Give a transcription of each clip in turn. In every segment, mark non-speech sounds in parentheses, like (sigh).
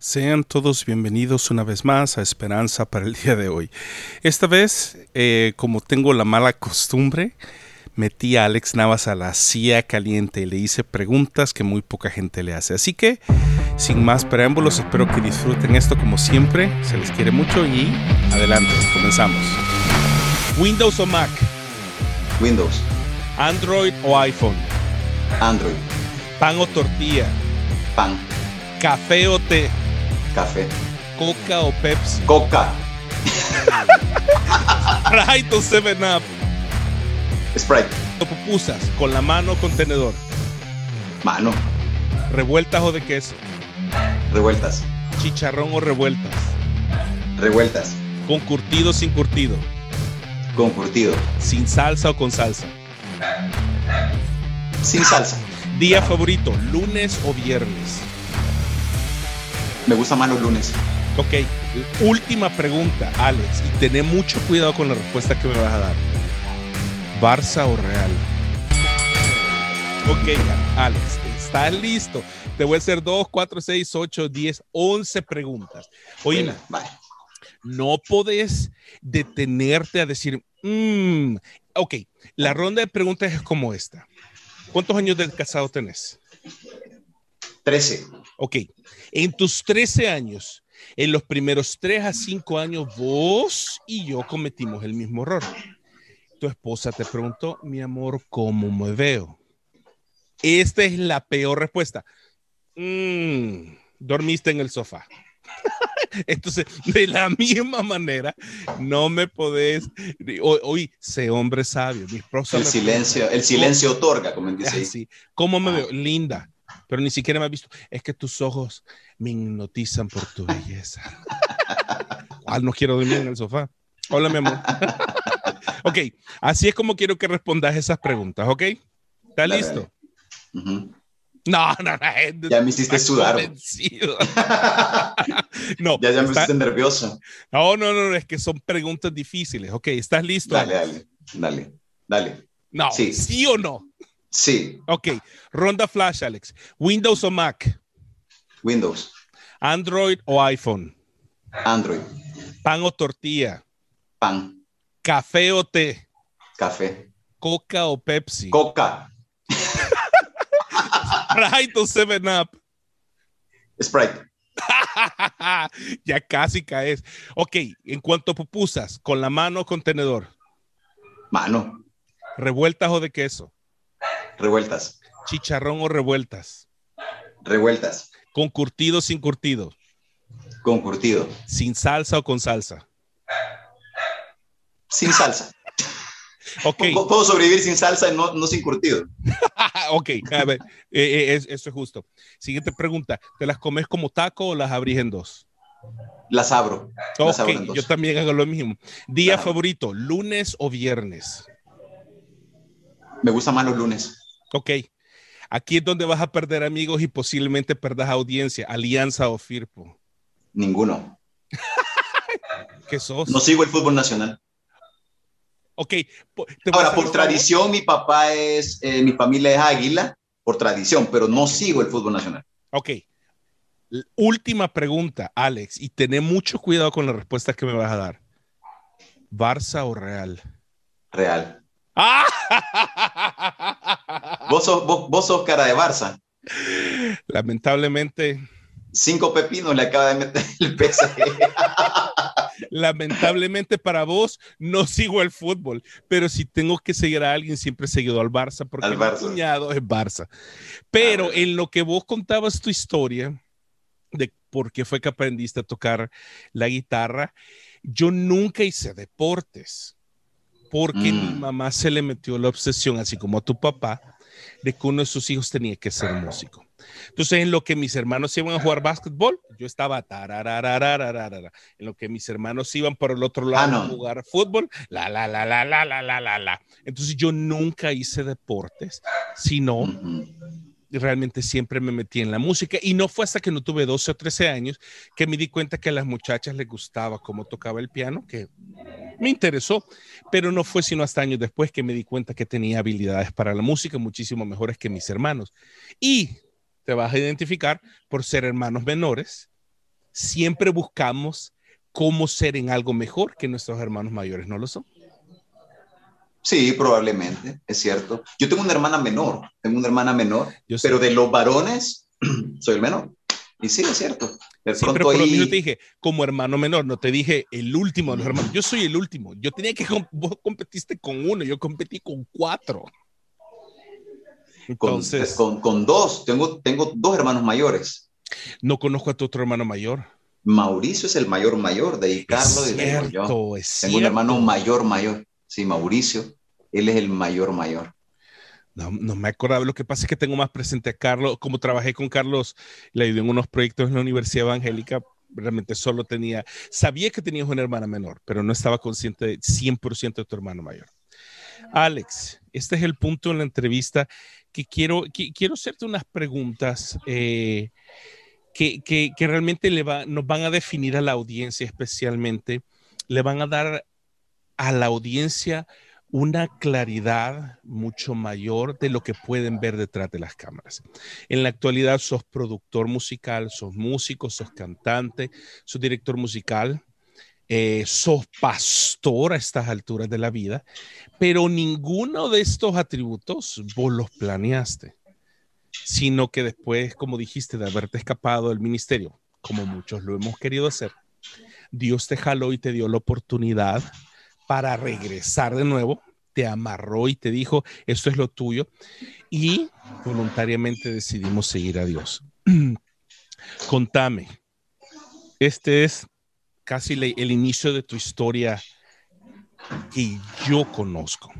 Sean todos bienvenidos una vez más a Esperanza para el día de hoy. Esta vez, eh, como tengo la mala costumbre, metí a Alex Navas a la silla caliente y le hice preguntas que muy poca gente le hace. Así que, sin más preámbulos, espero que disfruten esto como siempre. Se les quiere mucho y adelante, comenzamos. Windows o Mac, Windows, Android o iPhone, Android, pan o tortilla, pan, café o té, café, coca o Pepsi, coca, Sprite o 7-Up, Sprite, o pupusas, con la mano o con tenedor, mano, revueltas o de queso, revueltas, chicharrón o revueltas, revueltas, con curtido o sin curtido, con curtido, sin salsa o con salsa. sin salsa. Día favorito, lunes o viernes. Me gustan más los lunes. Ok, última pregunta, Alex, y tené mucho cuidado con la respuesta que me vas a dar. ¿Barça o Real? Ok, Alex, ¿estás listo? Te voy a hacer 2, 4, 6, 8, 10, 11 preguntas. Oye, vale. no podés detenerte a decir, "Mm". ok, la ronda de preguntas es como esta. ¿Cuántos años de casado tenés? 13. Ok, en tus 13 años, en los primeros 3 a 5 años, vos y yo cometimos el mismo error. Tu esposa te preguntó, mi amor, ¿cómo me veo? Esta es la peor respuesta. "Mm, dormiste en el sofá. (laughs) Entonces, de la misma manera, no me podés. Hoy, sé hombre sabio. Mi esposa El silencio, el silencio otorga, como dice. Así. ¿Cómo me Ah. veo? Linda. Pero ni siquiera me has visto. Es que tus ojos me hipnotizan por tu belleza. (laughs) Ah, no quiero dormir en el sofá. Hola, mi amor. (laughs) ok, así es como quiero que respondas esas preguntas, ¿ok? ¿Estás listo? Ujú. No, no, no. gente Ya me hiciste sudar. (laughs) no, Ya, ya me está- hiciste nervioso. no, no, no, es que son preguntas difíciles. Ok, ¿estás listo? Dale, dale, dale, dale. No, Sí. ¿sí o no? Sí, Ok, ronda flash, Alex. ¿Windows o Mac? Windows, ¿Android o iPhone? Android, pan o tortilla, pan, café o té, café, coca o Pepsi, coca, (laughs) Sprite o 7-Up. Sprite, ya casi caes. Ok, en cuanto a pupusas, con la mano o con tenedor, mano, revueltas o de queso, revueltas, chicharrón o revueltas, revueltas, con curtido o sin curtido, con curtido, sin salsa o con salsa. sin salsa. (laughs) Ok, P- Puedo sobrevivir sin salsa y no, no sin curtido. (laughs) ok, a ver, eh, eh, es- eso es justo. Siguiente pregunta, ¿te las comes como taco o las abrís en dos? Las abro. Las abro en dos. yo también hago lo mismo. Día Claro. favorito, lunes o viernes. Me gustan más los lunes. Ok. Aquí es donde vas a perder amigos y posiblemente perdas audiencia, alianza o Firpo. Ninguno. ¿Qué sos? No sigo el fútbol nacional. Ok. Ahora, por favor. tradición, mi papá es, eh, mi familia es águila, por tradición, pero no sigo el fútbol nacional. Ok. Última pregunta, Alex, y tené mucho cuidado con la respuesta que me vas a dar. ¿Barça o Real? Real. ¡Ah! (laughs) Vos sos, vos, vos sos cara de Barça. Lamentablemente, Cinco pepinos le acaba de meter (laughs) el PSG. lamentablemente para vos no sigo el fútbol, pero si tengo que seguir a alguien, siempre he seguido al Barça porque Al mi Barça. cuñado es Barça. Pero Ah, en lo que vos contabas tu historia de por qué fue que aprendiste a tocar la guitarra, yo nunca hice deportes porque mi Mm. mamá se le metió la obsesión, así como a tu papá, de que uno de sus hijos tenía que ser músico. Entonces, en lo que mis hermanos iban a jugar básquetbol, yo estaba tararararararara. En lo que mis hermanos iban por el otro lado a Canon. jugar fútbol, la, la, la, la, la, la, la, la, la. Entonces, yo nunca hice deportes, sino Ujú. Realmente siempre me metí en la música y no fue hasta que no tuve 12 o 13 años que me di cuenta que a las muchachas les gustaba cómo tocaba el piano, que me interesó, pero no fue sino hasta años después que me di cuenta que tenía habilidades para la música muchísimo mejores que mis hermanos. Y te vas a identificar por ser hermanos menores siempre buscamos cómo ser en algo mejor que nuestros hermanos mayores, ¿no lo son? Sí, probablemente, es cierto. Yo tengo una hermana menor, tengo una hermana menor, pero de los varones (clears throat) soy el menor. Y sí, es cierto. De sí, pero por lo te dije, como hermano menor, no te dije el último de los hermanos. Yo soy el último. Yo tenía que, vos competiste con uno, yo competí con cuatro. Entonces, con, con, dos, tengo, tengo dos hermanos mayores. No conozco a tu otro hermano mayor. Mauricio es el mayor mayor, de ahí Carlos y de yo. Tengo un hermano mayor mayor. Sí, Mauricio, él es el mayor mayor. No, no me acordaba. Lo que pasa es que tengo más presente a Carlos. Como trabajé con Carlos, le ayudé en unos proyectos en la Universidad Evangélica. Realmente solo tenía, sabía que tenías una hermana menor, pero no estaba consciente de 100% de tu hermano mayor. Alex, este es el punto en la entrevista que quiero, quiero hacerte unas preguntas eh, que, que, realmente nos van a definir a la audiencia especialmente, le van a dar a la audiencia una claridad mucho mayor de lo que pueden ver detrás de las cámaras. En la actualidad sos productor musical, sos músico, sos cantante, sos director musical, eh, sos pastor a estas alturas de la vida, pero ninguno de estos atributos vos los planeaste, sino que después, como dijiste, de haberte escapado del ministerio, como muchos lo hemos querido hacer, Dios te jaló y te dio la oportunidad para regresar de nuevo, te amarró y te dijo, esto es lo tuyo, y voluntariamente decidimos seguir a Dios. (clears throat) Contame, este es casi el inicio de tu historia que yo conozco.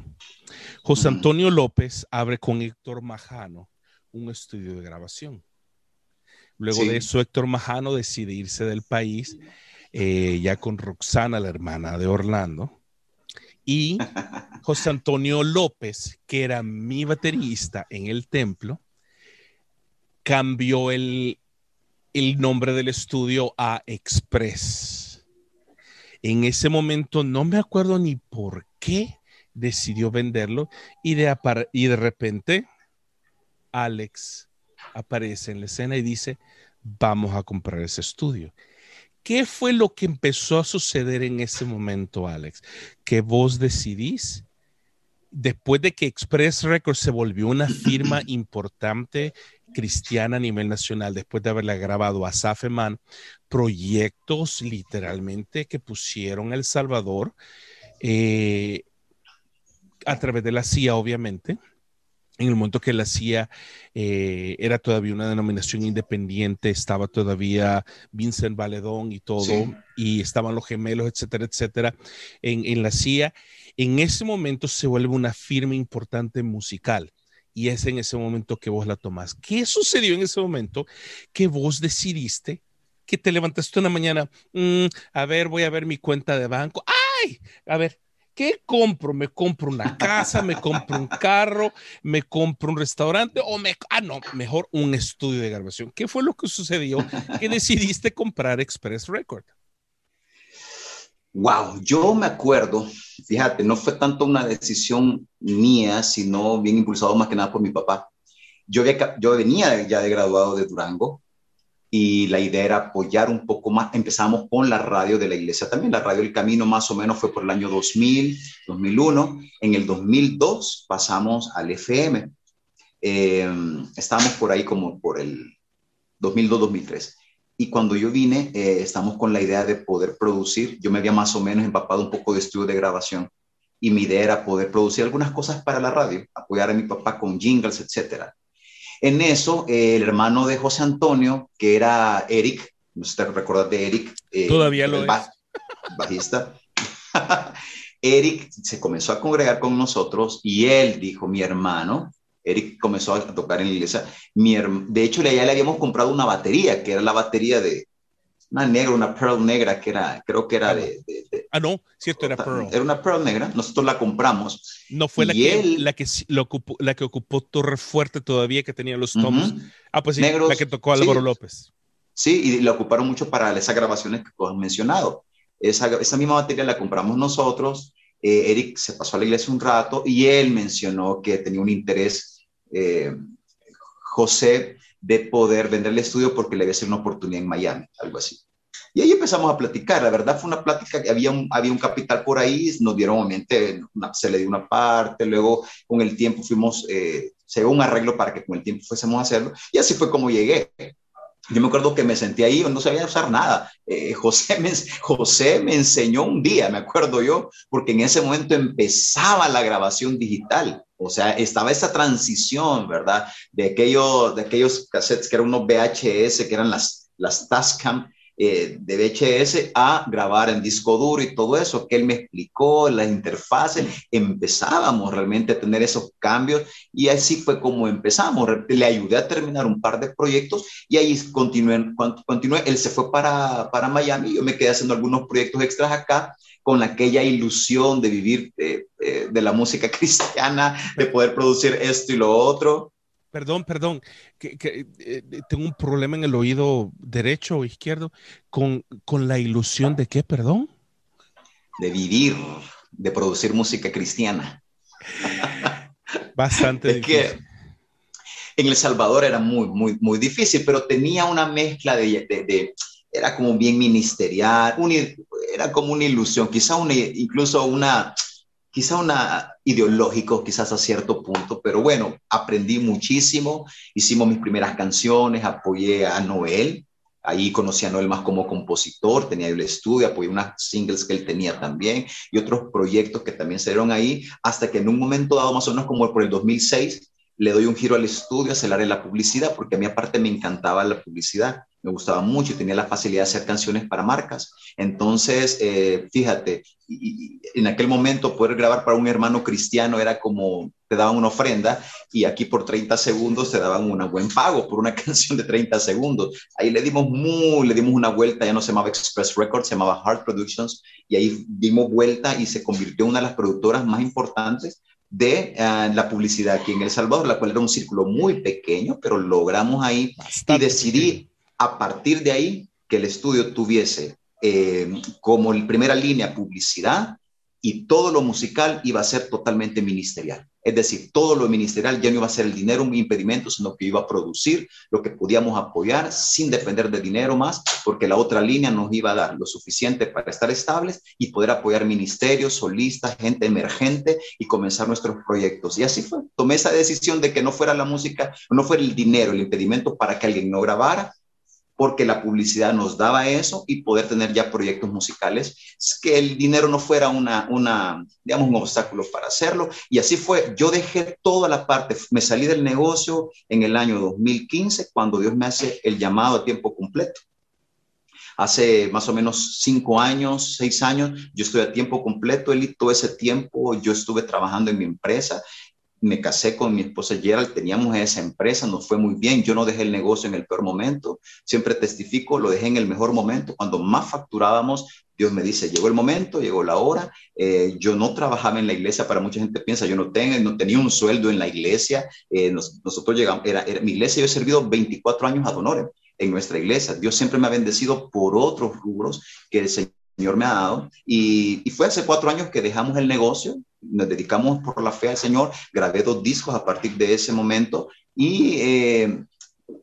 José Antonio López abre con Héctor Majano un estudio de grabación. Luego de eso, Héctor Majano decide irse del país, eh, ya con Roxana, la hermana de Orlando. Y (laughs) José Antonio López, que era mi baterista en el templo, cambió el, el nombre del estudio a Express en ese momento no me acuerdo ni por qué decidió venderlo y de, y de repente Alex aparece en la escena y dice, vamos a comprar ese estudio. ¿Qué fue lo que empezó a suceder en ese momento, Alex? Que vos decidís, después de que Express Records se volvió una firma (clears throat) importante cristiana a nivel nacional, después de haberla grabado a Safeman, proyectos literalmente que pusieron El Salvador eh, a través de la CIA, obviamente. En el momento que la CIA eh, era todavía una denominación independiente, estaba todavía Vincent Valedón y todo, y estaban los gemelos, etcétera, etcétera, en, en la CIA. En ese momento se vuelve una firma importante musical y es en ese momento que vos la tomás. ¿Qué sucedió en ese momento que vos decidiste que te levantaste una mañana, mm, a ver, voy a ver mi cuenta de banco, ay, a ver, ¿qué compro? ¿Me compro una casa? ¿Me compro un carro? ¿Me compro un restaurante? ¿O me, ah, no, mejor un estudio de grabación? ¿Qué fue lo que sucedió que decidiste comprar Express Record? Wow, yo me acuerdo, fíjate, no fue tanto una decisión mía, sino bien impulsado más que nada por mi papá. Yo, yo venía ya de graduado de Durango, y la idea era apoyar un poco más. Empezamos con la radio de la iglesia también. La radio El Camino más o menos fue por el año 2000, 2001. En el 2002 pasamos al FM. Eh, estábamos por ahí como por el 2002-2003. Y cuando yo vine, eh, estamos con la idea de poder producir. Yo me había más o menos empapado un poco de estudio de grabación y mi idea era poder producir algunas cosas para la radio, apoyar a mi papá con jingles, etcétera. En eso, eh, el hermano de José Antonio, que era Eric, no sé si te recuerdas de Eric. Eh, Todavía lo es. Bajista. (laughs) Eric se comenzó a congregar con nosotros y él dijo, mi hermano, Eric comenzó a tocar en la iglesia. Mi de hecho, ya le habíamos comprado una batería, que era la batería de, una negra, una pearl negra que era, creo que era de, ah, no, cierto, era pearl. Era una pearl negra, nosotros la compramos. No fue la que, la, que, ocupó, la que ocupó Torre Fuerte todavía, que tenía los tomos. Ah, pues sí, la que tocó Álvaro López. Sí, y la ocuparon mucho para esas grabaciones que has mencionado. Esa, esa misma batería la compramos nosotros. Eh, Eric se pasó a la iglesia un rato y él mencionó que tenía un interés, eh, José, de poder vender el estudio porque le había sido una oportunidad en Miami, algo así. Y ahí empezamos a platicar. La verdad fue una plática que había un, había un capital por ahí, nos dieron obviamente, se le dio una parte, luego con el tiempo fuimos, eh, se dio un arreglo para que con el tiempo fuésemos a hacerlo. Y así fue como llegué. Yo me acuerdo que me sentí ahí, no sabía usar nada. Eh, José, José me enseñó un día, me acuerdo yo, porque en ese momento empezaba la grabación digital. O sea, estaba esa transición, ¿verdad? De, aquello, de aquellos cassettes que eran unos VHS, que eran las, las Tascam, eh, de VHS a grabar en disco duro y todo eso, que él me explicó, las interfaces, empezábamos realmente a tener esos cambios y así fue como empezamos. Le ayudé a terminar un par de proyectos y ahí continué, continué. él se fue para, para Miami, yo me quedé haciendo algunos proyectos extras acá con aquella ilusión de vivir de, eh, de la música (laughs) cristiana, de poder producir esto y lo otro. Perdón, perdón, que, eh, eh, tengo un problema en el oído derecho o izquierdo con, con la ilusión de qué, perdón. De vivir, de producir música cristiana. Bastante difícil. en El Salvador era muy, muy, muy difícil, pero tenía una mezcla de, de, era como bien ministerial, era como una ilusión, quizá una, incluso una, quizá una ideológico, quizás a cierto punto, pero bueno, aprendí muchísimo, hicimos mis primeras canciones, apoyé a Noel, ahí conocí a Noel más como compositor, tenía el estudio, apoyé unas singles que él tenía también y otros proyectos que también se dieron ahí, hasta que en un momento dado, más o menos como por el 2006, le doy un giro al estudio, a la publicidad, porque a mí aparte me encantaba la publicidad me gustaba mucho y tenía la facilidad de hacer canciones para marcas. Entonces, eh, fíjate, y, en aquel momento poder grabar para un hermano cristiano era como te daban una ofrenda y aquí por 30 segundos te daban un buen pago por una (laughs) canción de 30 segundos. Ahí le dimos muy, le dimos una vuelta, ya no se llamaba Express Records, se llamaba Hard Productions y ahí dimos vuelta y se convirtió en una de las productoras más importantes de eh, la publicidad aquí en El Salvador, la cual era un círculo muy pequeño, pero logramos ahí y decidí a partir de ahí que el estudio tuviese eh, como primera línea publicidad y todo lo musical iba a ser totalmente ministerial. Es decir, todo lo ministerial ya no iba a ser el dinero un impedimento, sino que iba a producir lo que podíamos apoyar sin depender de dinero más, porque la otra línea nos iba a dar lo suficiente para estar estables y poder apoyar ministerios, solistas, gente emergente y comenzar nuestros proyectos. Y así fue. Tomé esa decisión de que no fuera la música, no fuera el dinero el impedimento para que alguien no grabara, porque la publicidad nos daba eso y poder tener ya proyectos musicales, que el dinero no fuera una, una, digamos, un obstáculo para hacerlo. Y así fue, yo dejé toda la parte, me salí del negocio en el año 2015, cuando Dios me hace el llamado a tiempo completo. Hace más o menos cinco años, seis años, yo estoy a tiempo completo, y todo ese tiempo yo estuve trabajando en mi empresa me casé con mi esposa Gerald, teníamos esa empresa, nos fue muy bien, yo no dejé el negocio en el peor momento, siempre testifico, lo dejé en el mejor momento, cuando más facturábamos, Dios me dice, llegó el momento, llegó la hora, eh, yo no trabajaba en la iglesia, para mucha gente piensa, yo no, tenía un sueldo en la iglesia, eh, nosotros llegamos, era, mi iglesia, yo he servido 24 años a en nuestra iglesia, Dios siempre me ha bendecido por otros rubros que el Señor me ha dado, y fue hace cuatro años que dejamos el negocio, nos dedicamos por la fe al Señor, grabé dos discos a partir de ese momento y eh,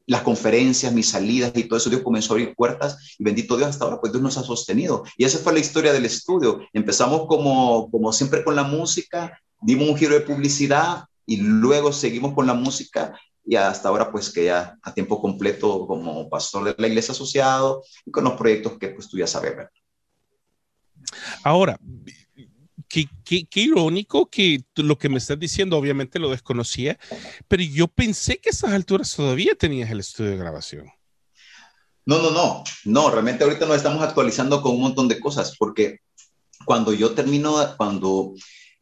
las conferencias, mis salidas y todo eso, Dios comenzó a abrir puertas y bendito Dios hasta ahora, pues Dios nos ha sostenido. Y esa fue la historia del estudio. Empezamos como, como siempre con la música, dimos un giro de publicidad y luego seguimos con la música y hasta ahora pues que ya a tiempo completo como pastor de la iglesia asociado y con los proyectos que pues tú ya sabes. Ahora, qué, irónico que lo que me estás diciendo, obviamente lo desconocía, pero yo pensé que a esas alturas todavía tenías el estudio de grabación. No, no, no, no, realmente ahorita nos estamos actualizando con un montón de cosas, porque cuando yo termino, cuando,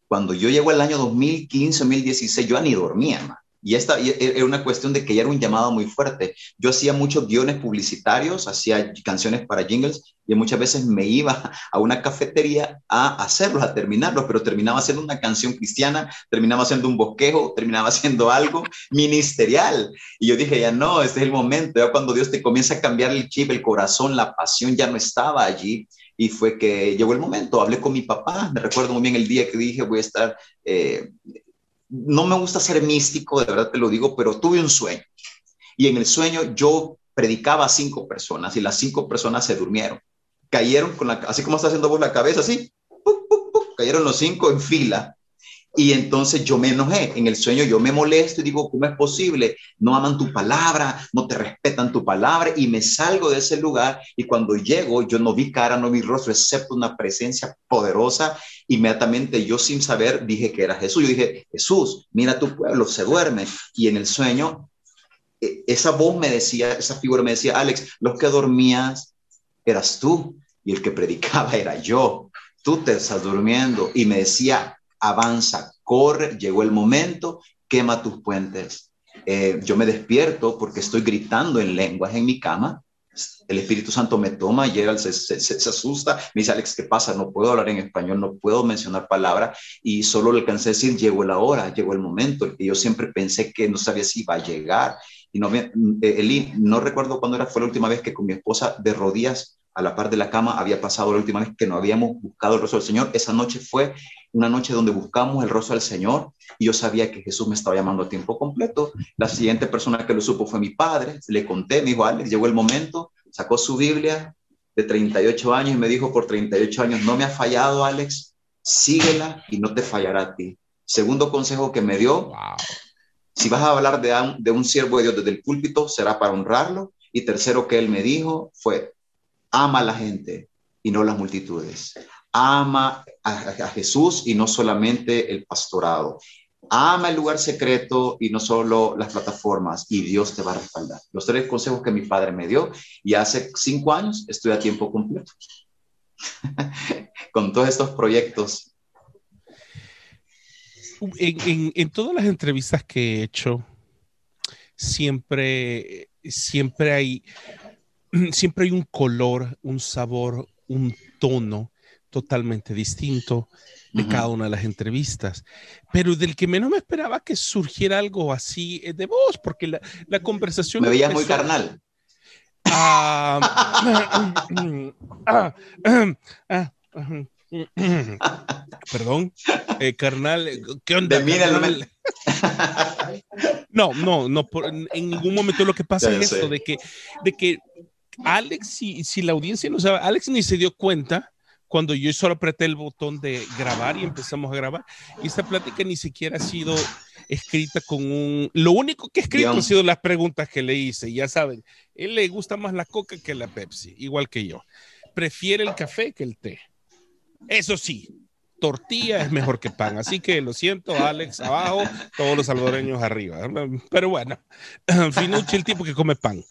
cuando yo llego al año 2015, 2016, yo ni dormía, y esta era una cuestión de que ya era un llamado muy fuerte. Yo hacía muchos guiones publicitarios, hacía canciones para jingles y muchas veces me iba a una cafetería a hacerlos, a terminarlos, pero terminaba haciendo una canción cristiana, terminaba haciendo un bosquejo, terminaba haciendo algo ministerial. Y yo dije, ya no, este es el momento, ya cuando Dios te comienza a cambiar el chip, el corazón, la pasión ya no estaba allí. Y fue que llegó el momento, hablé con mi papá, me recuerdo muy bien el día que dije, voy a estar... Eh, no me gusta ser místico, de verdad te lo digo, pero tuve un sueño. Y en el sueño yo predicaba a cinco personas y las cinco personas se durmieron. cayeron, con la, así como está haciendo vos la cabeza, así, cayeron los cinco en fila. Y entonces yo me enojé. En el sueño yo me molesto y digo, ¿cómo es posible? No aman tu palabra, no te respetan tu palabra. Y me salgo de ese lugar y cuando llego yo no vi cara, no vi rostro, excepto una presencia poderosa. Inmediatamente yo sin saber dije que era Jesús. Yo dije, Jesús, mira tu pueblo, se duerme. Y en el sueño e, esa voz me decía, esa figura me decía, Alex, los que dormías eras tú y el que predicaba era yo. Tú te estás durmiendo. Y me decía, avanza, corre, llegó el momento, quema tus puentes. Eh, yo me despierto porque estoy gritando en lenguas en mi cama. El Espíritu Santo me toma, llega, se, se, asusta, me dice, Alex, ¿qué pasa? No puedo hablar en español, no puedo mencionar palabra y solo le alcancé a decir, llegó la hora, llegó el momento, y yo siempre pensé que no sabía si iba a llegar. Y no, eh, Eli, no recuerdo cuándo era, fue la última vez que con mi esposa de rodillas a la par de la cama había pasado la última vez que no habíamos buscado el rostro del Señor. Esa noche fue una noche donde buscamos el rostro del Señor y yo sabía que Jesús me estaba llamando a tiempo completo. La siguiente persona que lo supo fue mi padre. Le conté, me dijo, Alex, llegó el momento, sacó su Biblia de 38 años y me dijo, por 38 años no me ha fallado, Alex, síguela y no te fallará a ti. Segundo consejo que me dio, si vas a hablar de un, de un siervo de Dios desde el púlpito, será para honrarlo. Y tercero que él me dijo fue, ama a la gente y no las multitudes. Ama a, Jesús y no solamente el pastorado. Ama el lugar secreto y no solo las plataformas y Dios te va a respaldar. Los tres consejos que mi padre me dio y hace cinco años estoy a tiempo completo (laughs) con todos estos proyectos. En, en, todas las entrevistas que he hecho, siempre, siempre hay siempre hay un color, un sabor, un tono totalmente distinto de cada una de las entrevistas, pero del que menos me esperaba que surgiera algo así eh, de voz, porque la, la conversación... Me veías muy carnal. Ah, (coughs) perdón, eh, carnal, ¿qué onda? Carnal? (laughs) no, no, no, en ningún momento lo que pasa es esto, de que, de que Alex, si, si la audiencia no sabe, Alex ni se dio cuenta cuando yo solo apreté el botón de grabar y empezamos a grabar. Y esta plática ni siquiera ha sido escrita con un... Lo único que he escrito han sido las preguntas que le hice. Ya saben, él le gusta más la coca que la Pepsi, igual que yo. Prefiere el café que el té. Eso sí, tortilla es mejor que pan. Así que lo siento, Alex, abajo, todos los salvadoreños arriba. Pero bueno, (clears throat) Finucci, el tipo que come pan.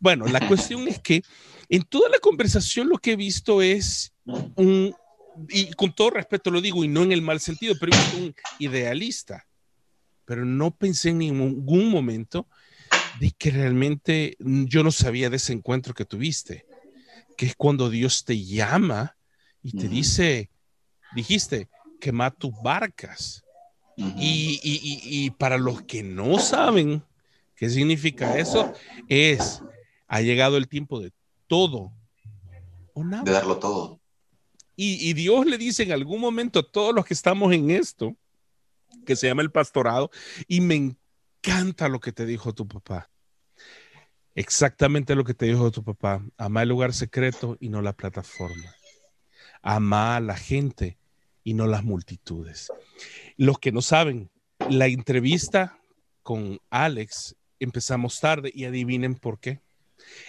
Bueno, la cuestión es que en toda la conversación lo que he visto es un, y con todo respeto lo digo, y no en el mal sentido, pero es un idealista. Pero no pensé en ningún momento de que realmente yo no sabía de ese encuentro que tuviste, que es cuando Dios te llama y te dice, dijiste, quema tus barcas. y, para los que no saben qué significa eso, es, ha llegado el tiempo de todo o nada. De darlo todo. Y, y, Dios le dice en algún momento a todos los que estamos en esto, que se llama el pastorado, y me encanta lo que te dijo tu papá. Exactamente lo que te dijo tu papá. Ama el lugar secreto y no la plataforma. Ama a la gente y no las multitudes. Los que no saben, la entrevista con Alex empezamos tarde y adivinen por qué.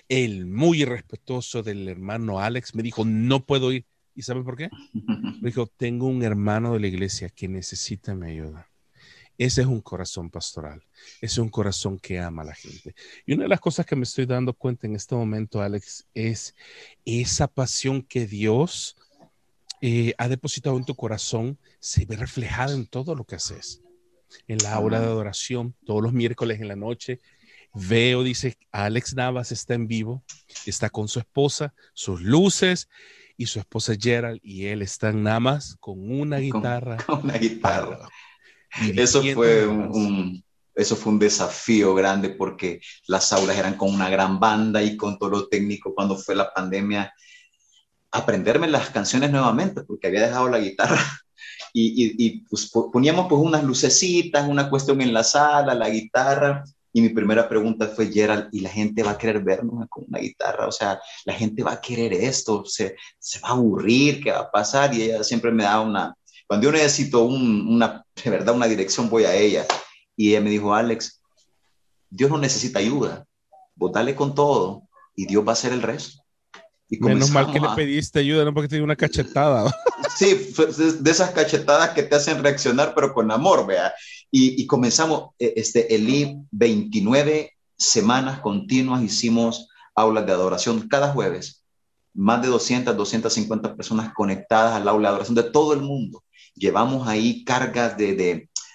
El muy respetuoso del hermano Alex me dijo, no puedo ir. ¿Y saben por qué? (laughs) Me dijo, tengo un hermano de la iglesia que necesita mi ayuda. Ese es un corazón pastoral, ese es un corazón que ama a la gente. Y una de las cosas que me estoy dando cuenta en este momento, Alex, es esa pasión que Dios eh, ha depositado en tu corazón se ve reflejada en todo lo que haces. En la hora de adoración, todos los miércoles en la noche, veo, dice, Alex Navas está en vivo, está con su esposa, sus luces y su esposa Gerald y él están nada más con una guitarra. (laughs) una guitarra. Eso fue un, eso fue un desafío grande porque las aulas eran con una gran banda y con todo lo técnico cuando fue la pandemia aprenderme las canciones nuevamente, porque había dejado la guitarra. (laughs) Y, y, pues, poníamos pues unas lucecitas, una cuestión en la sala, la guitarra, Y mi primera pregunta fue, Gerald, ¿y la gente va a querer vernos con una guitarra? O sea, la gente va a querer esto, se, se va a aburrir, ¿qué va a pasar? Y ella siempre me da una, cuando yo necesito un, una, de verdad, una dirección, voy a ella. Y ella me dijo, Alex, Dios no necesita ayuda, vos dale con todo y Dios va a hacer el resto. Y Menos mal que le pediste ayuda, no porque te dio una cachetada. (laughs) Sí, de esas cachetadas que te hacen reaccionar, pero con amor, vea. Y, comenzamos, eh, este, Eli, 29 semanas continuas hicimos aulas de adoración cada jueves. Más de 200, 250 personas conectadas al aula de adoración de todo el mundo. Llevamos ahí cargas de,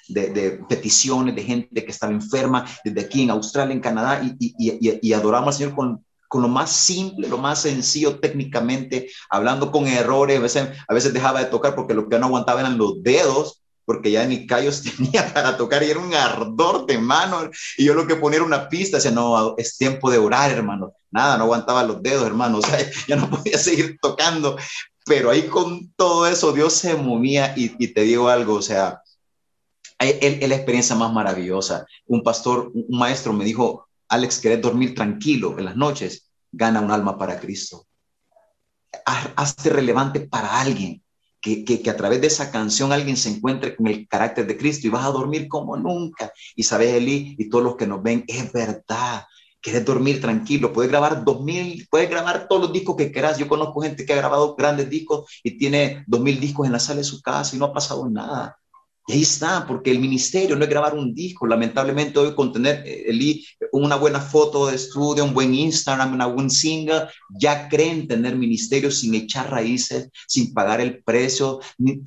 de, peticiones de gente que estaba enferma desde aquí en Australia, en Canadá, y, y, y adoramos al Señor con con lo más simple, lo más sencillo técnicamente, hablando con errores, a veces, a veces dejaba de tocar porque lo que no aguantaba eran los dedos, porque ya ni callos (laughs) tenía para tocar y era un ardor de mano. Y yo lo que ponía era una pista, decía, no, es tiempo de orar, hermano. Nada, no aguantaba los dedos, hermano. (laughs) O sea, ya no podía seguir tocando. Pero ahí con todo eso, Dios se movía y, y te digo algo, o sea, es la experiencia más maravillosa. Un pastor, un maestro me dijo, Alex, ¿querés dormir tranquilo en las noches? Gana un alma para Cristo. Hazte relevante para alguien. Que, que, a través de esa canción alguien se encuentre con el carácter de Cristo y vas a dormir como nunca. Y sabes, Eli, y todos los que nos ven, es verdad. Quieres dormir tranquilo, puedes grabar dos mil, puedes grabar todos los discos que quieras. Yo conozco gente que ha grabado grandes discos y tiene dos mil discos en la sala de su casa y no ha pasado nada. Y ahí está, porque el ministerio no es grabar un disco. Lamentablemente hoy con tener eh, una buena foto de estudio, un buen Instagram, una buen single, ya creen tener ministerio sin echar raíces, sin pagar el precio,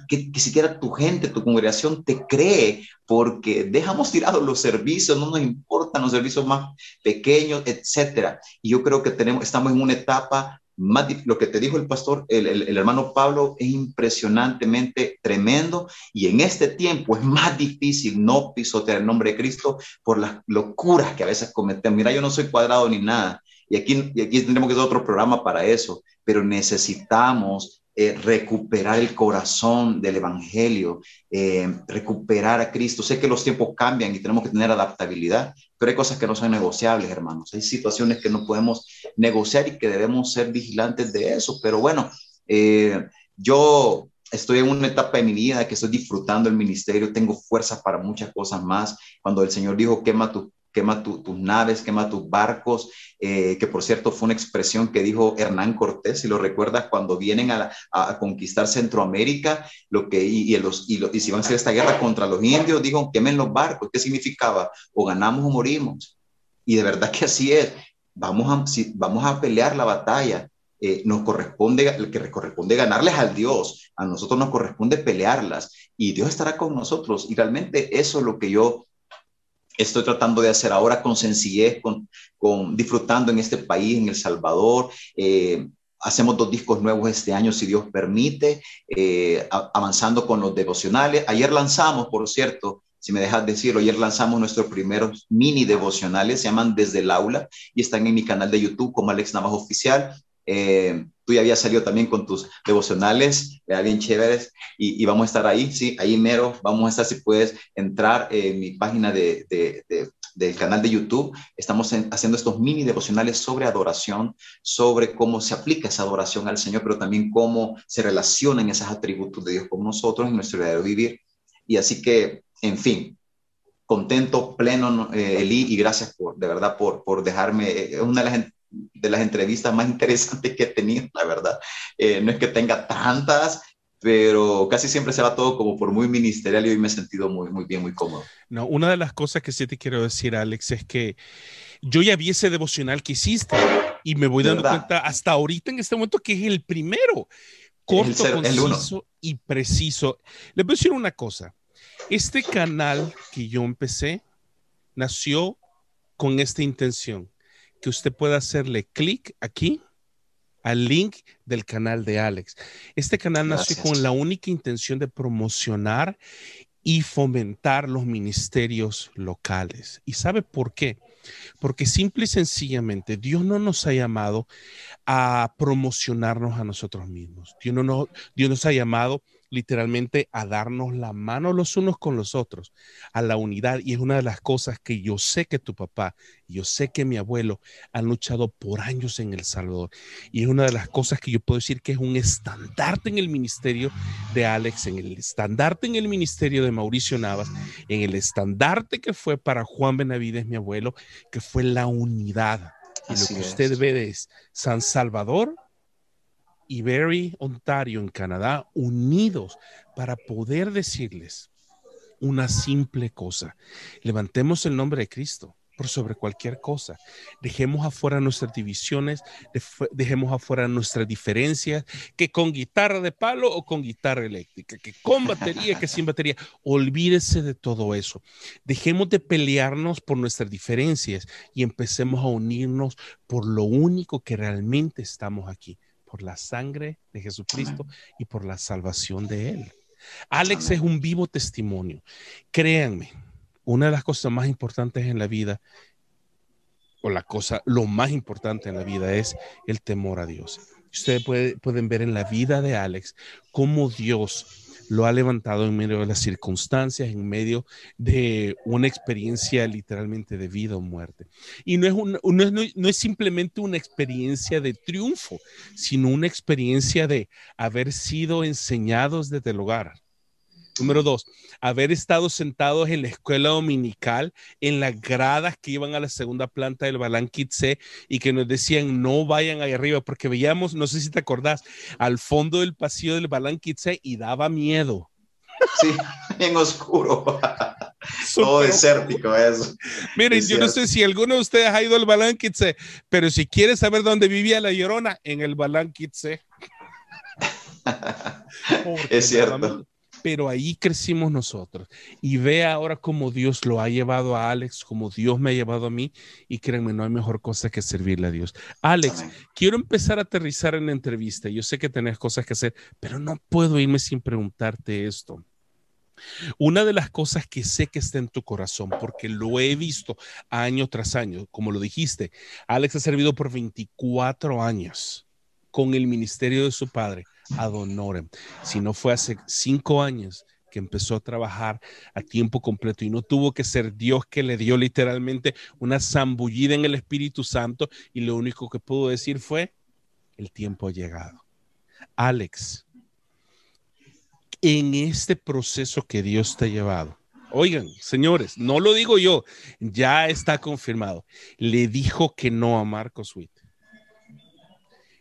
que, que siquiera tu gente, tu congregación te cree, porque dejamos tirados los servicios, no nos importan los servicios más pequeños, etcétera. Y yo creo que tenemos, estamos en una etapa lo que te dijo el pastor, el, hermano Pablo, es impresionantemente tremendo. Y en este tiempo es más difícil no pisotear el nombre de Cristo por las locuras que a veces cometemos. Mira, yo no soy cuadrado ni nada. Y aquí, y aquí tendremos que hacer otro programa para eso, pero necesitamos eh, recuperar el corazón del Evangelio, eh, recuperar a Cristo. Sé que los tiempos cambian y tenemos que tener adaptabilidad, pero hay cosas que no son negociables, hermanos. Hay situaciones que no podemos negociar y que debemos ser vigilantes de eso. Pero bueno, eh, yo estoy en una etapa de mi vida que estoy disfrutando el ministerio, tengo fuerzas para muchas cosas más. Cuando el Señor dijo, quema tu quema tus naves, quema tus barcos, eh, que por cierto fue una expresión que dijo Hernán Cortés, si lo recuerdas, cuando vienen a, conquistar Centroamérica, lo que, y, los, y, y, si van a hacer esta guerra contra los indios, dijo, quemen los barcos, ¿qué significaba? O ganamos o morimos. Y de verdad que así es, vamos a, si, vamos a pelear la batalla, eh, nos corresponde, que corresponde ganarles al Dios, a nosotros nos corresponde pelearlas y Dios estará con nosotros. Y realmente eso es lo que yo estoy tratando de hacer ahora con sencillez, con, disfrutando en este país, en El Salvador. Eh, hacemos dos discos nuevos este año, si Dios permite, eh, avanzando con los devocionales. Ayer lanzamos, por cierto, si me dejas decirlo, ayer lanzamos nuestros primeros mini devocionales, se llaman Desde el Aula y están en mi canal de YouTube como Alex Navajo Oficial. Eh, tú ya habías salido también con tus devocionales, bien chéveres, y, vamos a estar ahí, sí, ahí mero, vamos a estar, si puedes entrar en mi página de, de, del canal de YouTube, estamos haciendo estos mini devocionales sobre adoración, sobre cómo se aplica esa adoración al Señor, pero también cómo se relacionan esos atributos de Dios con nosotros en nuestro de vivir. Y así que, en fin, contento, pleno, eh, Eli, y gracias por, de verdad, por, por dejarme, es eh, una de las de las entrevistas más (laughs) interesantes que he tenido, la verdad. Eh, no es que tenga tantas, pero casi siempre se va todo como por muy ministerial y hoy me he sentido muy, muy bien, muy cómodo. No, una de las cosas que sí te quiero decir, Alex, es que yo ya vi ese devocional que hiciste y me voy dando cuenta hasta ahorita en este momento que es el primero, corto, conciso y preciso. Le voy a decir una cosa, este canal que yo empecé nació con esta intención que usted pueda hacerle clic aquí al link del canal de Alex. Este canal nació con la única intención de promocionar y fomentar los ministerios locales. ¿Y sabe por qué? Porque simple y sencillamente Dios no nos ha llamado a promocionarnos a nosotros mismos. Dios, no, Dios nos ha llamado literalmente a darnos la mano los unos con los otros, a la unidad. Y es una de las cosas que yo sé que tu papá, yo sé que mi abuelo han luchado por años en El Salvador. Y es una de las cosas que yo puedo decir que es un estandarte en el ministerio de Alex, en el estandarte en el ministerio de Mauricio Navas, en el estandarte que fue para Juan Benavides, mi abuelo, que fue la unidad. Y lo que usted ve es San Salvador y Barrie, Ontario, en Canadá, unidos para poder decirles una simple cosa. Levantemos el nombre de Cristo por sobre cualquier cosa. Dejemos afuera nuestras divisiones, dejemos afuera nuestras diferencias, que con guitarra de palo o con guitarra eléctrica, que con batería, que sin batería. Olvídese de todo eso. Dejemos de pelearnos por nuestras diferencias y empecemos a unirnos por lo único que realmente estamos aquí, por la sangre de Jesucristo y por la salvación de Él. Alex es un vivo testimonio. Créanme, una de las cosas más importantes en la vida, o la cosa, lo más importante en la vida es el temor a Dios. Ustedes pueden ver en la vida de Alex cómo Dios lo ha levantado en medio de las circunstancias, en medio de una experiencia literalmente de vida o muerte. Y no es, simplemente una experiencia de triunfo, sino una experiencia de haber sido enseñados desde el hogar. Número dos, haber estado sentados en la escuela dominical, en las gradas que iban a la segunda planta del Balán C y que nos decían no vayan ahí arriba, porque veíamos, no sé si te acordás, al fondo del pasillo del Balán y daba miedo. Sí, (laughs) en oscuro. (laughs) Todo desértico eso. Miren, yo no sé si alguno de ustedes ha ido al Balán pero si quieres saber dónde vivía la Llorona, en el Balán (laughs) es cierto pero ahí crecimos nosotros. Y ve ahora cómo Dios lo ha llevado a Alex, como Dios me ha llevado a mí, y créanme, no hay mejor cosa que servirle a Dios. Alex, quiero empezar a aterrizar en la entrevista. Yo sé que tenés cosas que hacer, pero no puedo irme sin preguntarte esto. Una de las cosas que sé que está en tu corazón, porque lo he visto año tras año, como lo dijiste, Alex ha servido por 24 años con el ministerio de su padre ad honorem. Si no fue hace cinco años que empezó a trabajar a tiempo completo y no tuvo que ser Dios que le dio literalmente una zambullida en el Espíritu Santo y lo único que pudo decir fue, el tiempo ha llegado. Alex, en este proceso que Dios te ha llevado, oigan, señores, no lo digo yo, ya está confirmado, le dijo que no a Marcos Witt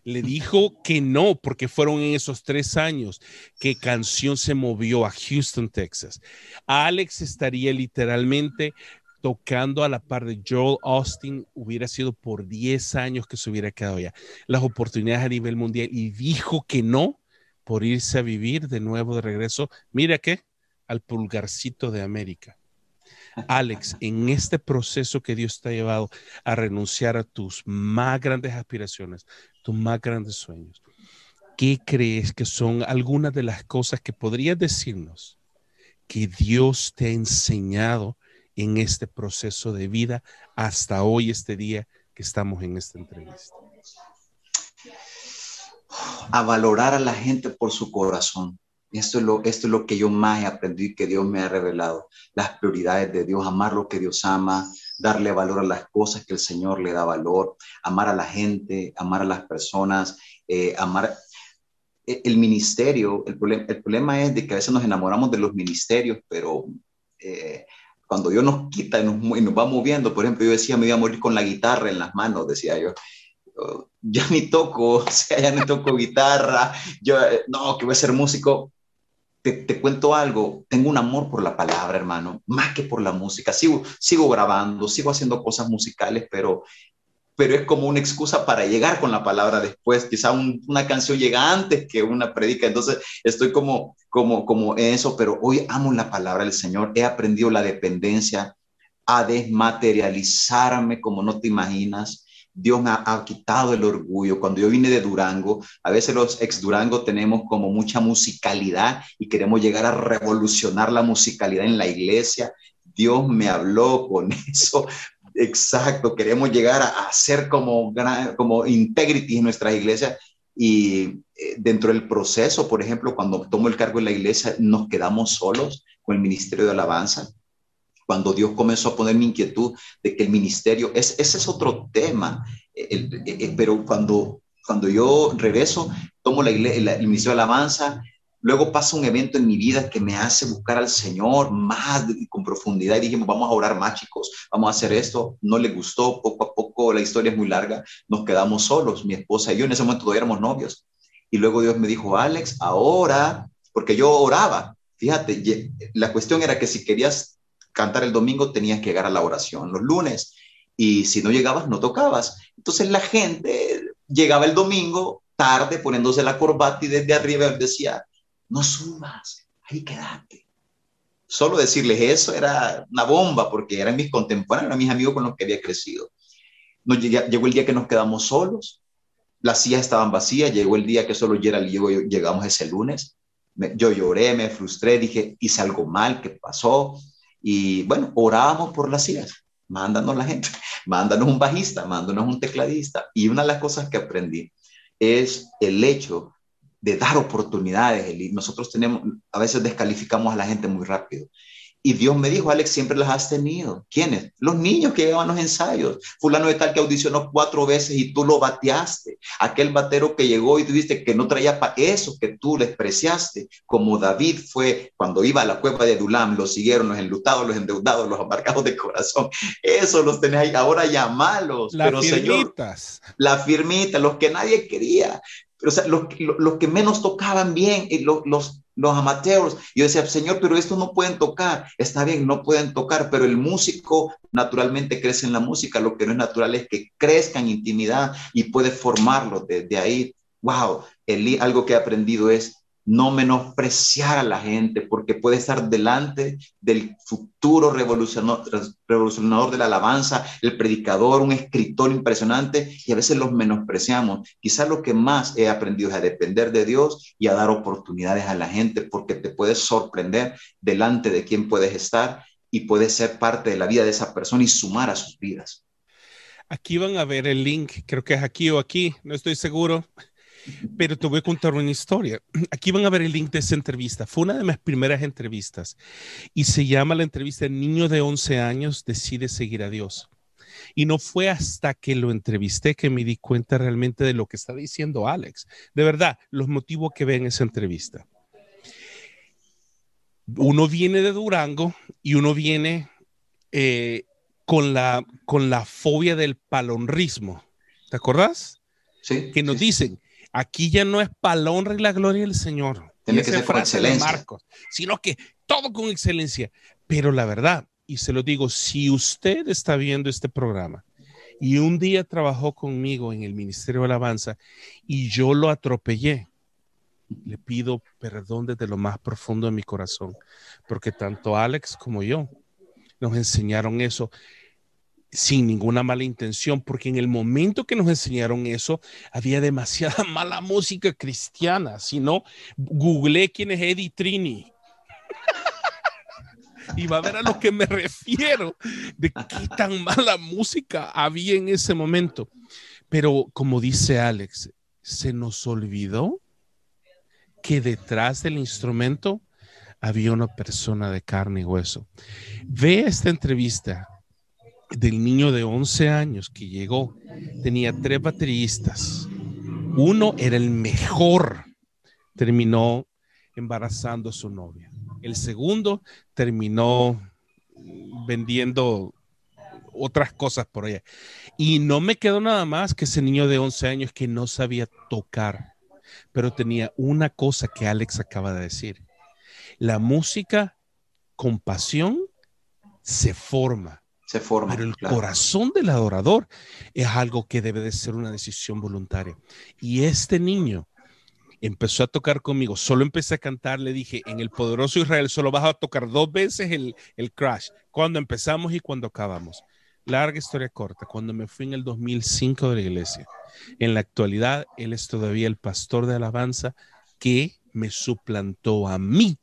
le dijo que no, porque fueron en esos tres años que Canción se movió a Houston, Texas. Alex estaría literalmente tocando a la par de Joel Austin, hubiera sido por 10 años que se hubiera quedado ya. Las oportunidades a nivel mundial y dijo que no por irse a vivir de nuevo de regreso. Mira qué, al pulgarcito de América. Alex, en este proceso que Dios te ha llevado a renunciar a tus más grandes aspiraciones, tus más grandes sueños, ¿qué crees que son algunas de las cosas que podrías decirnos que Dios te ha enseñado en este proceso de vida hasta hoy, este día que estamos en esta entrevista? A valorar a la gente por su corazón. Esto es, lo, esto es lo que yo más he aprendido que Dios me ha revelado. Las prioridades de Dios, amar lo que Dios ama, darle valor a las cosas que el Señor le da valor, amar a la gente, amar a las personas, eh, amar e, el ministerio. El, problema es que a veces nos enamoramos de los ministerios, pero eh, cuando Dios nos quita y nos, nos, va moviendo, por ejemplo, yo decía, me voy a morir con la guitarra en las manos, decía yo. ya ni toco, (laughs) o sea, ya ni toco guitarra, yo, eh, no, que voy a ser músico, te, cuento algo, tengo un amor por la palabra, hermano, más que por la música. Sigo, grabando, sigo haciendo cosas musicales, pero, pero es como una excusa para llegar con la palabra después. Quizá una canción llega antes que una predica, entonces estoy como, como, como eso, pero hoy amo la palabra del Señor, he aprendido la dependencia, a desmaterializarme como no te imaginas Dios me ha, quitado el orgullo. Cuando yo vine de Durango, a veces los ex Durango tenemos como mucha musicalidad y queremos llegar a revolucionar la musicalidad en la iglesia. Dios me habló con (laughs) eso. Exacto, queremos llegar a, ser como, como integrity en nuestra iglesia. Y eh, dentro del proceso, por ejemplo, cuando tomo el cargo en la iglesia, nos quedamos solos con el Ministerio de Alabanza. Cuando Dios comenzó a poner mi inquietud de que el ministerio, es, ese es otro tema, pero cuando, cuando yo regreso, tomo la iglesia, el Ministerio de Alabanza, Luego pasa un evento en mi vida que me hace buscar al Señor más con profundidad y dijimos, vamos a orar más chicos, vamos a hacer esto. No le gustó, poco a poco la historia es muy larga, nos quedamos solos, mi esposa y yo en ese momento todavía éramos novios. Y luego Dios me dijo, Alex, ahora, porque yo oraba, fíjate, la cuestión era que si querías cantar el domingo tenías que llegar a la oración los lunes y si no llegabas no tocabas. Entonces la gente llegaba el domingo tarde poniéndose la corbata y desde arriba decía, no subas, ahí quédate. Solo decirles eso era una bomba porque eran mis contemporáneos, eran mis amigos con los que había crecido. Nos llegó el día que nos quedamos solos, las sillas estaban vacías, llegó el día que solo Gerald y yo llegamos ese lunes. yo lloré, me frustré, dije, hice algo mal, ¿qué pasó? Y bueno, orábamos por las sillas. Mándanos la gente, (laughs) mándanos un bajista, mándanos un tecladista. Y una de las cosas que aprendí es el hecho de dar oportunidades. Nosotros tenemos, a veces descalificamos a la gente muy rápido. Y Dios me dijo, Alex, siempre las has tenido. ¿Quiénes? Los niños que llevan los ensayos. Fulano de tal que audicionó cuatro veces y tú lo bateaste. Aquel batero que llegó y tuviste que no traía para eso que tú le despreciaste. Como David fue cuando iba a la cueva de Dulam, los siguieron los enlutados, los endeudados, los amargados de corazón. Eso los tenés ahí. Ahora llamalos. Las firmitas. la firmita, los que nadie quería o sea, los, los, que menos tocaban bien, y los, los, los amateurs. Yo decía, Señor, pero esto no pueden tocar. Está bien, no pueden tocar, pero el músico naturalmente crece en la música. Lo que no es natural es que crezca en intimidad y puede formarlo desde ahí. Wow, el, algo que he aprendido es no menospreciar a la gente, porque puede estar delante del futuro revolucionador, de la alabanza, el predicador, un escritor impresionante, y a veces los menospreciamos. Quizás lo que más he aprendido es a depender de Dios y a dar oportunidades a la gente, porque te puedes sorprender delante de quién puedes estar y puedes ser parte de la vida de esa persona y sumar a sus vidas. Aquí van a ver el link, creo que es aquí o aquí, no estoy seguro pero te voy a contar una historia. (clears throat) Aquí van a ver el link de esa entrevista. Fue una de mis primeras entrevistas y se llama la entrevista Niño de 11 años decide seguir a Dios. Y no fue hasta que lo entrevisté que me di cuenta realmente de lo que está diciendo Alex. De verdad, los motivos que ve en esa entrevista. Uno viene de Durango y uno viene eh, con, la, con la fobia del palonrismo. ¿Te acordás? Sí. Que nos dicen, Aquí ya no es para la honra y la gloria del Señor. Tiene que ser con excelencia. Marcos, sino que todo con excelencia. Pero la verdad, y se lo digo, si usted está viendo este programa y un día trabajó conmigo en el Ministerio de Alabanza y yo lo atropellé, le pido perdón desde lo más profundo de mi corazón, porque tanto Alex como yo nos enseñaron eso sin ninguna mala intención, porque en el momento que nos enseñaron eso, había demasiada (laughs) mala música cristiana. Si no, googleé quién es Eddie Trini. y va a ver a lo que me (laughs) refiero, de qué tan mala música había en ese momento. Pero como dice Alex, se nos olvidó que detrás del instrumento había una persona de carne y hueso. Ve esta entrevista del niño de 11 años que llegó, tenía tres bateristas. Uno era el mejor, terminó embarazando a su novia. El segundo terminó vendiendo otras cosas por allá. Y no me quedó nada más que ese niño de 11 años que no sabía tocar, pero tenía una cosa que Alex acaba de decir. La música con pasión se forma se forma. Pero el corazón del adorador es algo que debe de ser una decisión voluntaria. Y este niño empezó a tocar conmigo, solo empecé a cantar, le dije, en el poderoso Israel solo vas a tocar dos veces el, el crash, cuando empezamos y cuando acabamos. Larga historia corta, cuando me fui en el 2005 de la iglesia, en la actualidad él es todavía el pastor de alabanza que me suplantó a mí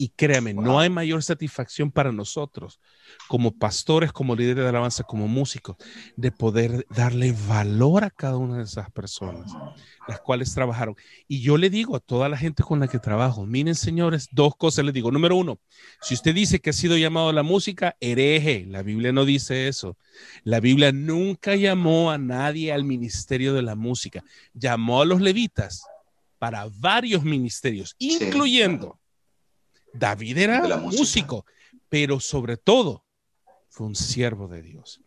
Y créame, no hay mayor satisfacción para nosotros como pastores, como líderes de alabanza, como músicos, de poder darle valor a cada una de esas personas, las cuales trabajaron. Y yo le digo a toda la gente con la que trabajo, miren señores, dos cosas les digo. Número uno, si usted dice que ha sido llamado a la música, hereje. La Biblia no dice eso. La Biblia nunca llamó a nadie al ministerio de la música. Llamó a los levitas para varios ministerios, incluyendo David era músico, pero sobre todo fue un siervo de Dios.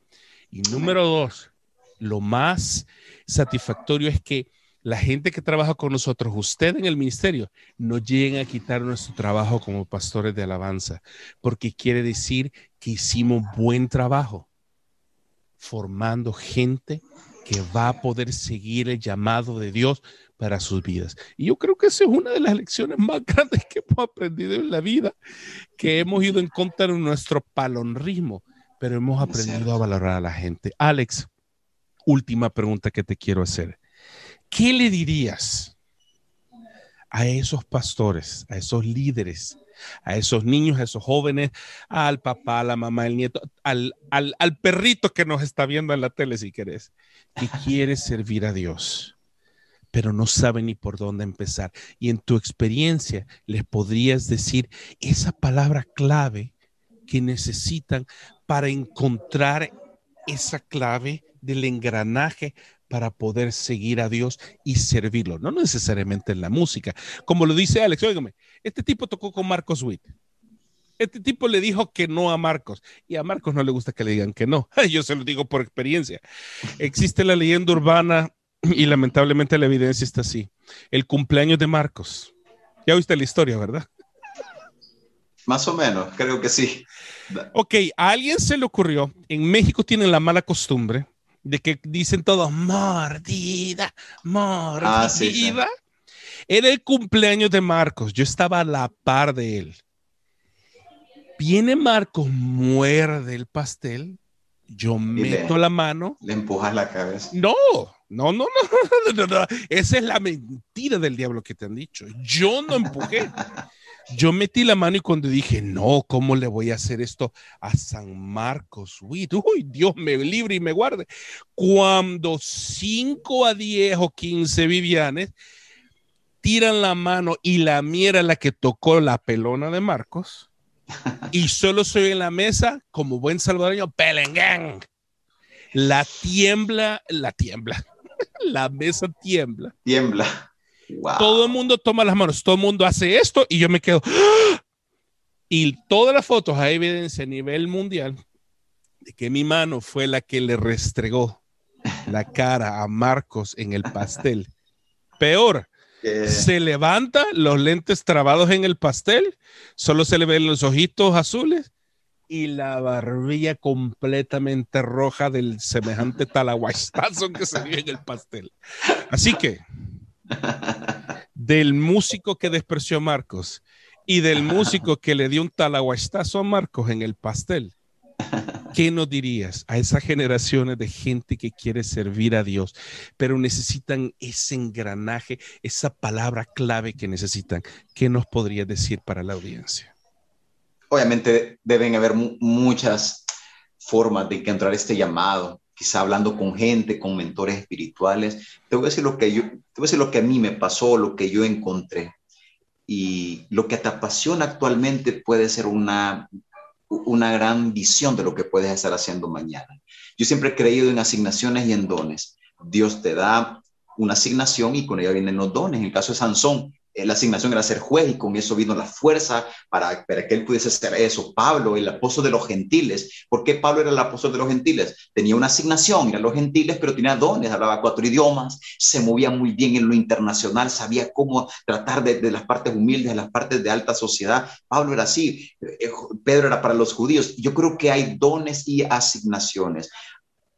Y número dos, lo más satisfactorio es que la gente que trabaja con nosotros, usted en el ministerio, no lleguen a quitar nuestro trabajo como pastores de alabanza, porque quiere decir que hicimos buen trabajo formando gente que va a poder seguir el llamado de Dios para sus vidas. Y yo creo que esa es una de las lecciones más (laughs) grandes que hemos aprendido en la vida, que hemos ido en contra de nuestro palonrismo, pero hemos aprendido a valorar a la gente. Alex, última pregunta que te quiero hacer. ¿Qué le dirías a esos pastores, a esos líderes, a esos niños, a esos jóvenes, al papá, a la mamá, al nieto, al, al, al perrito que nos está viendo en la tele, si querés, que quiere servir a Dios? Pero no saben ni por dónde empezar. Y en tu experiencia les podrías decir esa palabra clave que necesitan para encontrar esa clave del engranaje para poder seguir a Dios y servirlo, no necesariamente en la música. Como lo dice Alex, óigame, este tipo tocó con Marcos Witt. Este tipo le dijo que no a Marcos y a Marcos no le gusta que le digan que no. (laughs) Yo se lo digo por experiencia. Existe la leyenda urbana y lamentablemente la evidencia está así. El cumpleaños de Marcos. Ya viste la historia, ¿verdad? Más o menos, creo que sí. Ok, a alguien se le ocurrió, en México tienen la mala costumbre de que dicen todos mordida, mordida. Ah, Era el cumpleaños de Marcos, yo estaba a la par de él. Viene Marcos, muerde el pastel, yo meto la mano. Le empujas la cabeza. No, (laughs) no, no, no, no, Esa es la mentira del diablo que te han dicho. Yo no empujé. Yo metí la mano y cuando dije, no, ¿cómo le voy a hacer esto a San Marcos? Uy, Dios me libre y me guarde. Cuando 5 a 10 o 15 Vivianes tiran la mano y la mía la que tocó la pelona de Marcos (laughs) y solo soy en la mesa como buen salvadoreño, pelengán. La tiembla, la tiembla la mesa tiembla. Tiembla. Todo el mundo toma las manos, todo el mundo hace esto y yo me quedo. Y todas las fotos hay evidencia a nivel mundial de que mi mano fue la que le restregó la cara a Marcos en el pastel. Peor, (laughs) se levanta los lentes trabados en el pastel, solo se le ven los ojitos azules y la barbilla completamente roja del semejante talahuastazo que se vio en el pastel. Así que, del músico que despreció a Marcos y del músico que le dio un talahuastazo a Marcos en el pastel, ¿qué nos dirías a esas generaciones de gente que quiere servir a Dios, pero necesitan ese engranaje, esa palabra clave que necesitan? ¿Qué nos podrías decir para la audiencia? Obviamente deben haber muchas formas de encontrar este llamado, quizá hablando con gente, con mentores espirituales. Te voy a decir lo que yo, te voy a decir lo que a mí me pasó, lo que yo encontré. Y lo que te apasiona actualmente puede ser una, una gran visión de lo que puedes estar haciendo mañana. Yo siempre he creído en asignaciones y en dones. Dios te da una asignación y con ella vienen los dones. En el caso de Sansón, la asignación era ser juez y con eso vino la fuerza para, para, que él pudiese hacer eso. Pablo, el apóstol de los gentiles. ¿Por qué Pablo era el apóstol de los gentiles? Tenía una asignación, era los gentiles, pero tenía dones, hablaba cuatro idiomas, se movía muy bien en lo internacional, sabía cómo tratar de, de las partes humildes, de las partes de alta sociedad. Pablo era así, eh, Pedro era para los judíos. Yo creo que hay dones y asignaciones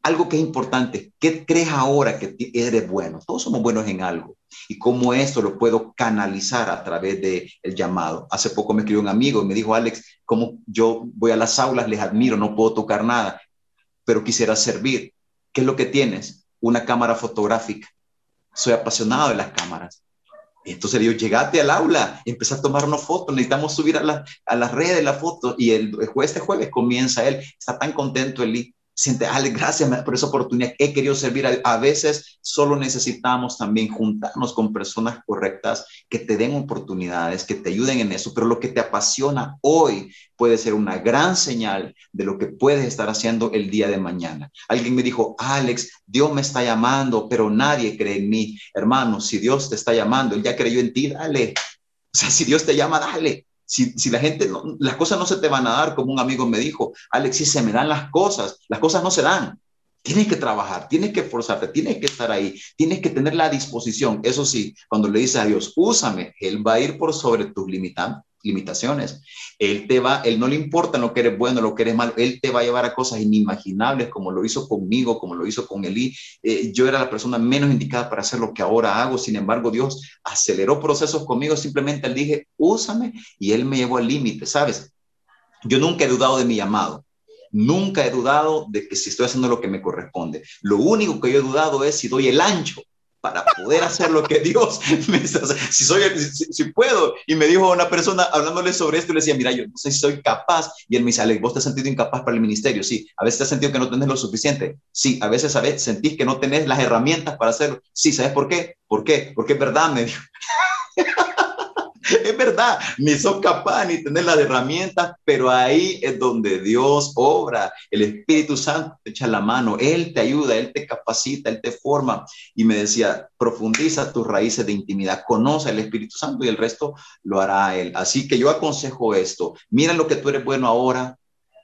algo que es importante, ¿qué crees ahora que eres bueno? Todos somos buenos en algo. Y cómo esto lo puedo canalizar a través del el llamado. Hace poco me escribió un amigo y me dijo, Alex, como yo voy a las aulas, les admiro, no puedo tocar nada, pero quisiera servir. ¿Qué es lo que tienes? Una cámara fotográfica. Soy apasionado de las cámaras. Entonces le digo, llegate al aula, empieza a tomarnos fotos, necesitamos subir a, la, a las redes la foto. Y el, este jueves comienza él, está tan contento Eli, siente, Ale, gracias por esa oportunidad, he querido servir. A, veces solo necesitamos también juntarnos con personas correctas que te den oportunidades, que te ayuden en eso, pero lo que te apasiona hoy puede ser una gran señal de lo que puedes estar haciendo el día de mañana. Alguien me dijo, Alex, Dios me está llamando, pero nadie cree en mí. Hermano, si Dios te está llamando, Él ya creyó en ti, dale. O sea, si Dios te llama, dale. Si, la gente, las cosas no se te van a dar, como un amigo me dijo, Alexis, se me dan las cosas, las cosas no se dan. Tienes que trabajar, tienes que esforzarte, tienes que estar ahí, tienes que tener la disposición. Eso sí, cuando le dices a Dios, úsame, Él va a ir por sobre tus limitantes limitaciones. Él te va, él no le importa lo que eres bueno, lo que eres malo, él te va a llevar a cosas inimaginables como lo hizo conmigo, como lo hizo con Elí. Eh, yo era la persona menos indicada para hacer lo que ahora hago, sin embargo Dios aceleró procesos conmigo, simplemente le dije, úsame y él me llevó al límite, ¿sabes? Yo nunca he dudado de mi llamado. Nunca he dudado de que si estoy haciendo lo que me corresponde. Lo único que yo he dudado es si doy el ancho para poder hacer lo que Dios (laughs) me está si soy si, puedo. Y me dijo una persona hablándole sobre esto le decía mira yo no sé si soy capaz y él me dice Alex vos te has sentido incapaz para el ministerio sí a veces te has sentido que no tenés lo suficiente. Sí a veces sabes sentís que no tenés las herramientas para hacerlo. Sí sabes por qué por qué porque es verdad me dijo (laughs) (laughs) es verdad, ni son capaz ni tener las herramientas, pero ahí es donde Dios obra. El Espíritu Santo te echa la mano, Él te ayuda, Él te capacita, Él te forma. Y me decía, profundiza tus raíces de intimidad, conoce al Espíritu Santo y el resto lo hará Él. Así que yo aconsejo esto, mira lo que tú eres bueno ahora,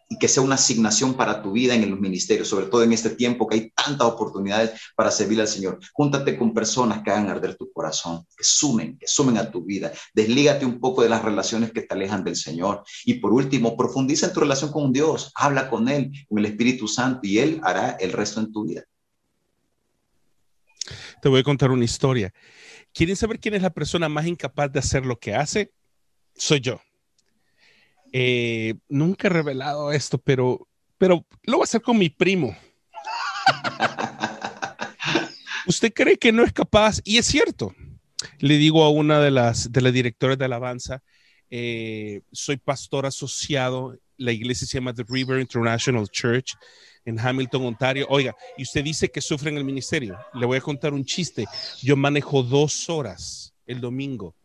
y que sea una asignación para tu vida en los ministerios, sobre todo en este tiempo que hay tantas oportunidades para servir al Señor. Júntate con personas que hagan arder tu corazón, que sumen, que sumen a tu vida. Deslígate un poco de las relaciones que te alejan del Señor. Y por último, profundiza en tu relación con Dios, habla con Él, con el Espíritu Santo, y Él hará el resto en tu vida. Te voy a contar una historia. ¿Quieren saber quién es la persona más incapaz de hacer lo que hace? Soy yo. Eh, nunca he revelado esto, pero, pero lo voy a hacer con mi primo. Usted cree que no es capaz, y es cierto. Le digo a una de las, de las directoras de alabanza, eh, soy pastor asociado, la iglesia se llama The River International Church en Hamilton, Ontario. Oiga, y usted dice que sufre en el ministerio. Le voy a contar un chiste. Yo manejo dos horas el domingo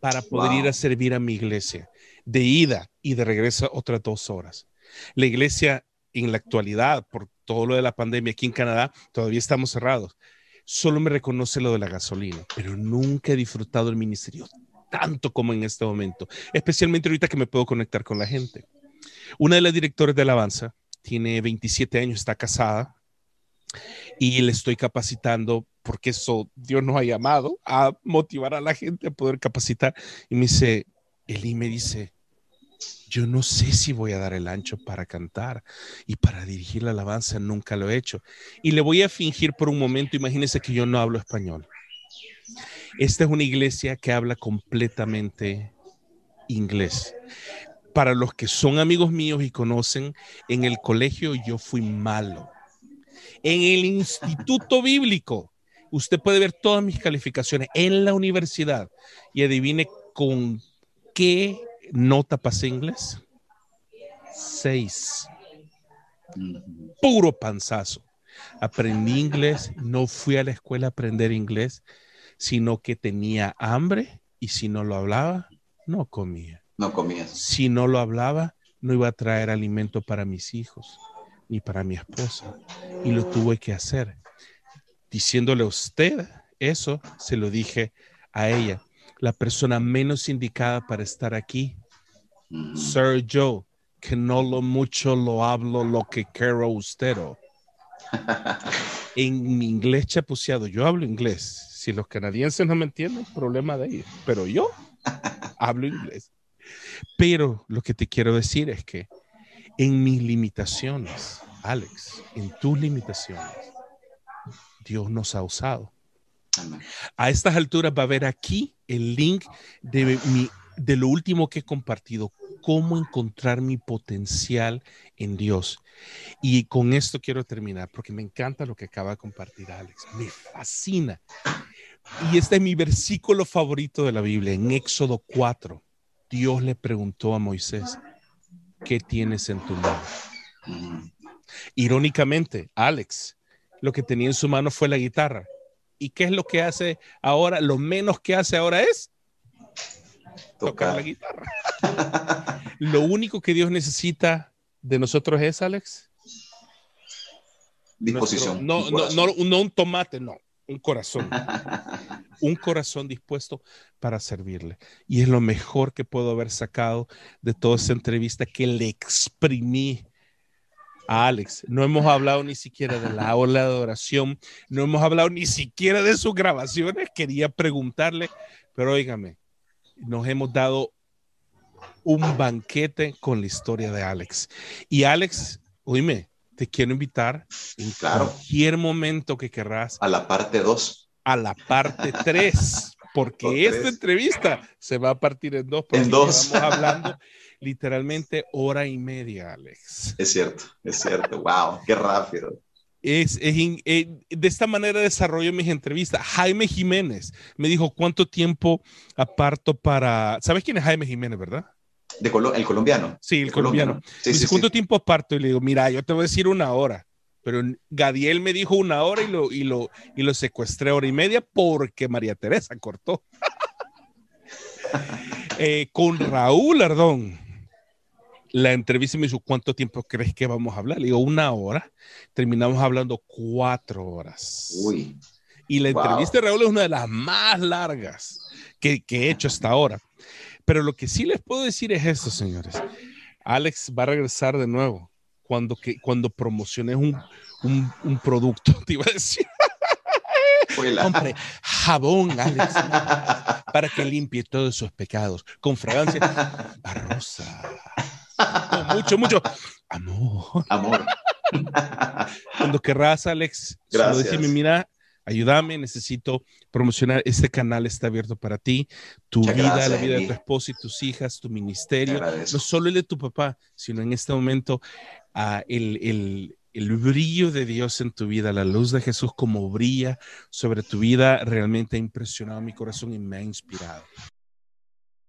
para poder ir a servir a mi iglesia de ida y de regreso otras dos horas. La iglesia en la actualidad, por todo lo de la pandemia aquí en Canadá, todavía estamos cerrados. Solo me reconoce lo de la gasolina, pero nunca he disfrutado el ministerio tanto como en este momento, especialmente ahorita que me puedo conectar con la gente. Una de las directores de alabanza tiene 27 años, está casada y le estoy capacitando porque eso Dios nos ha llamado a motivar a la gente a poder capacitar. Y me dice, Eli me dice, yo no sé si voy a dar el ancho para cantar y para dirigir la alabanza, nunca lo he hecho. Y le voy a fingir por un momento, imagínense que yo no hablo español. Esta es una iglesia que habla completamente inglés. Para los que son amigos míos y conocen, en el colegio yo fui malo. En el instituto bíblico, usted puede ver todas mis calificaciones en la universidad y adivine con qué nota pasé inglés? Seis. Puro panzazo. Aprendí inglés, no fui a la escuela a aprender inglés, sino que tenía hambre y si no lo hablaba, no comía. No comía. Si no lo hablaba, no iba a traer alimento para mis hijos ni para mi esposa. Y lo tuve que hacer. Diciéndole a usted eso, se lo dije a ella la persona menos indicada para estar aquí. Sir Joe, que no lo mucho lo hablo lo que quiero usted. (laughs) en mi inglés chapuceado, yo hablo inglés. Si los canadienses no me entienden, problema de ellos. Pero yo hablo inglés. Pero lo que te quiero decir es que en mis limitaciones, Alex, en tus limitaciones, Dios nos ha usado. A estas alturas va a haber aquí el link de, mi, de lo último que he compartido, cómo encontrar mi potencial en Dios. Y con esto quiero terminar, porque me encanta lo que acaba de compartir Alex. Me fascina. Y este es mi versículo favorito de la Biblia, en Éxodo 4. Dios le preguntó a Moisés, ¿qué tienes en tu mano? Irónicamente, Alex, lo que tenía en su mano fue la guitarra. ¿Y qué es lo que hace ahora? Lo menos que hace ahora es tocar, la guitarra. (laughs) lo único que Dios necesita de nosotros es, Alex. Disposición. no, no, no, no un tomate, no, un corazón. (laughs) un corazón dispuesto para servirle. Y es lo mejor que puedo haber sacado de toda esa entrevista que le exprimí a Alex. No hemos hablado ni siquiera de la ola de adoración, no hemos hablado ni siquiera de sus grabaciones. Quería preguntarle, pero óigame, nos hemos dado un banquete con la historia de Alex. Y Alex, oíme, te quiero invitar en cualquier momento que querrás. A la parte 2. A la parte 3, porque (laughs) esta entrevista se va a partir en dos. En dos. Estamos hablando literalmente hora y media, Alex. Es cierto, es cierto. wow, qué rápido. Es, eh, de esta manera desarrollo mis entrevistas. Jaime Jiménez me dijo cuánto tiempo aparto para. ¿Sabes quién es Jaime Jiménez, verdad? De el colombiano. Sí, el colombiano. dice, ¿cuánto tiempo aparto? Y le digo, mira, yo te voy a decir una hora. Pero Gadiel me dijo una hora y lo, y lo, y lo secuestré hora y media porque María Teresa cortó. (laughs) Eh, con Raúl Ardón la entrevista me dijo, ¿cuánto tiempo crees que vamos a hablar? Le digo, una hora. Terminamos hablando cuatro horas. Uy. Y la entrevista de Raúl es una de las más largas que, he hecho hasta ahora. Pero lo que sí les puedo decir es esto, señores. Alex va a regresar de nuevo cuando, que, cuando promociones un, un, producto, (laughs) te iba a decir. Compre jabón, Alex, (laughs) para que limpie todos sus pecados con fragancia (laughs) a rosa mucho, mucho amor. Amor. (laughs) Cuando querrás, Alex, solo decime, mira, ayúdame, necesito promocionar, este canal está abierto para ti, tu vida, la vida de tu esposa y tus hijas, tu ministerio, no solo el de tu papá, sino en este momento uh, el, el, el, brillo de Dios en tu vida, la luz de Jesús como brilla sobre tu vida, realmente ha impresionado mi corazón y me ha inspirado.